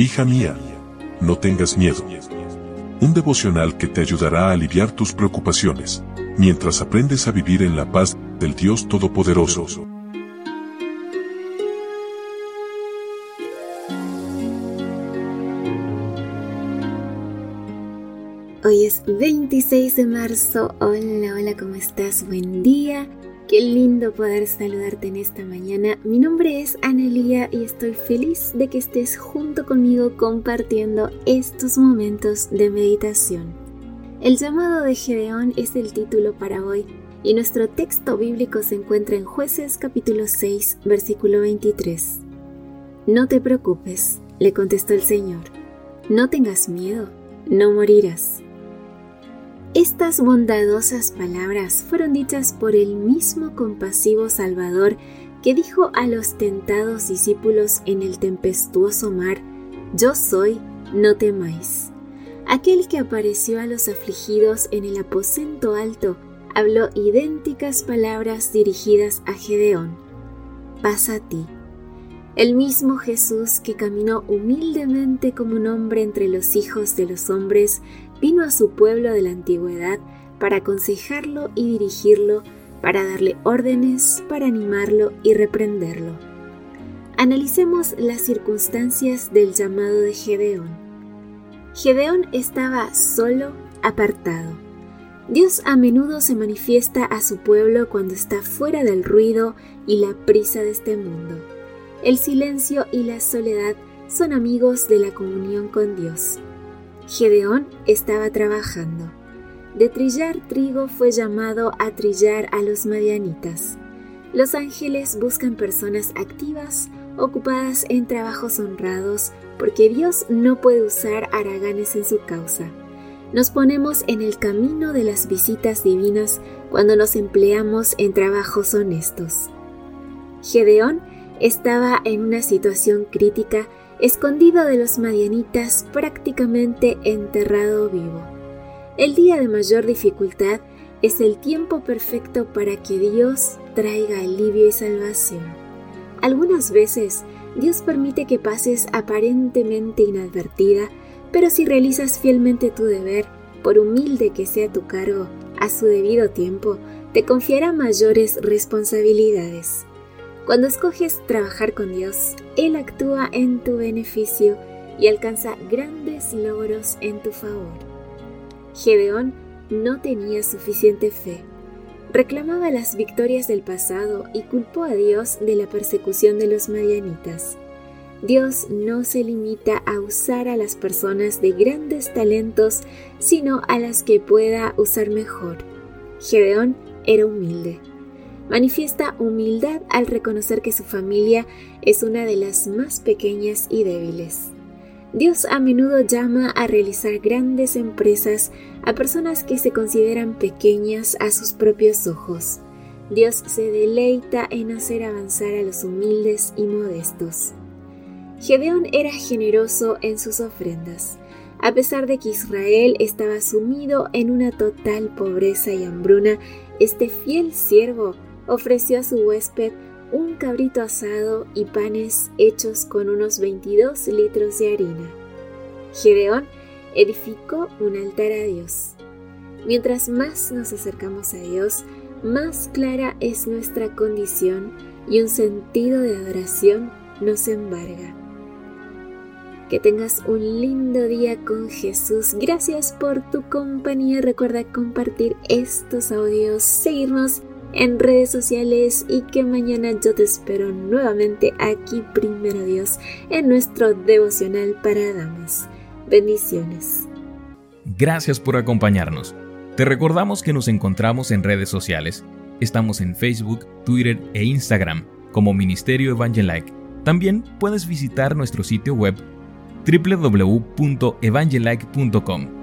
Hija mía, no tengas miedo. Un devocional que te ayudará a aliviar tus preocupaciones, mientras aprendes a vivir en la paz del Dios Todopoderoso. Hoy es 26 de marzo. Hola, hola, ¿cómo estás? Buen día. Qué lindo poder saludarte en esta mañana. Mi nombre es Analia y estoy feliz de que estés junto conmigo compartiendo estos momentos de meditación. El llamado de Gedeón es el título para hoy y nuestro texto bíblico se encuentra en Jueces capítulo 6, versículo 23. No te preocupes, le contestó el Señor. No tengas miedo, no morirás. Estas bondadosas palabras fueron dichas por el mismo compasivo Salvador que dijo a los tentados discípulos en el tempestuoso mar, Yo soy, no temáis. Aquel que apareció a los afligidos en el aposento alto habló idénticas palabras dirigidas a Gedeón. Pasa a ti. El mismo Jesús que caminó humildemente como un hombre entre los hijos de los hombres vino a su pueblo de la antigüedad para aconsejarlo y dirigirlo, para darle órdenes, para animarlo y reprenderlo. Analicemos las circunstancias del llamado de Gedeón. Gedeón estaba solo, apartado. Dios a menudo se manifiesta a su pueblo cuando está fuera del ruido y la prisa de este mundo. El silencio y la soledad son amigos de la comunión con Dios. Gedeón estaba trabajando. De trillar trigo fue llamado a trillar a los madianitas. Los ángeles buscan personas activas, ocupadas en trabajos honrados, porque Dios no puede usar haraganes en su causa. Nos ponemos en el camino de las visitas divinas cuando nos empleamos en trabajos honestos. Gedeón estaba en una situación crítica escondido de los madianitas prácticamente enterrado vivo. El día de mayor dificultad es el tiempo perfecto para que Dios traiga alivio y salvación. Algunas veces Dios permite que pases aparentemente inadvertida, pero si realizas fielmente tu deber, por humilde que sea tu cargo, a su debido tiempo, te confiará mayores responsabilidades. Cuando escoges trabajar con Dios, Él actúa en tu beneficio y alcanza grandes logros en tu favor. Gedeón no tenía suficiente fe. Reclamaba las victorias del pasado y culpó a Dios de la persecución de los madianitas. Dios no se limita a usar a las personas de grandes talentos, sino a las que pueda usar mejor. Gedeón era humilde manifiesta humildad al reconocer que su familia es una de las más pequeñas y débiles. Dios a menudo llama a realizar grandes empresas a personas que se consideran pequeñas a sus propios ojos. Dios se deleita en hacer avanzar a los humildes y modestos. Gedeón era generoso en sus ofrendas. A pesar de que Israel estaba sumido en una total pobreza y hambruna, este fiel siervo ofreció a su huésped un cabrito asado y panes hechos con unos 22 litros de harina. Gedeón edificó un altar a Dios. Mientras más nos acercamos a Dios, más clara es nuestra condición y un sentido de adoración nos embarga. Que tengas un lindo día con Jesús. Gracias por tu compañía. Recuerda compartir estos audios, seguirnos en redes sociales y que mañana yo te espero nuevamente aquí, primero Dios, en nuestro devocional para damas. Bendiciones. Gracias por acompañarnos. Te recordamos que nos encontramos en redes sociales. Estamos en Facebook, Twitter e Instagram como Ministerio Evangelike. También puedes visitar nuestro sitio web www.evangelike.com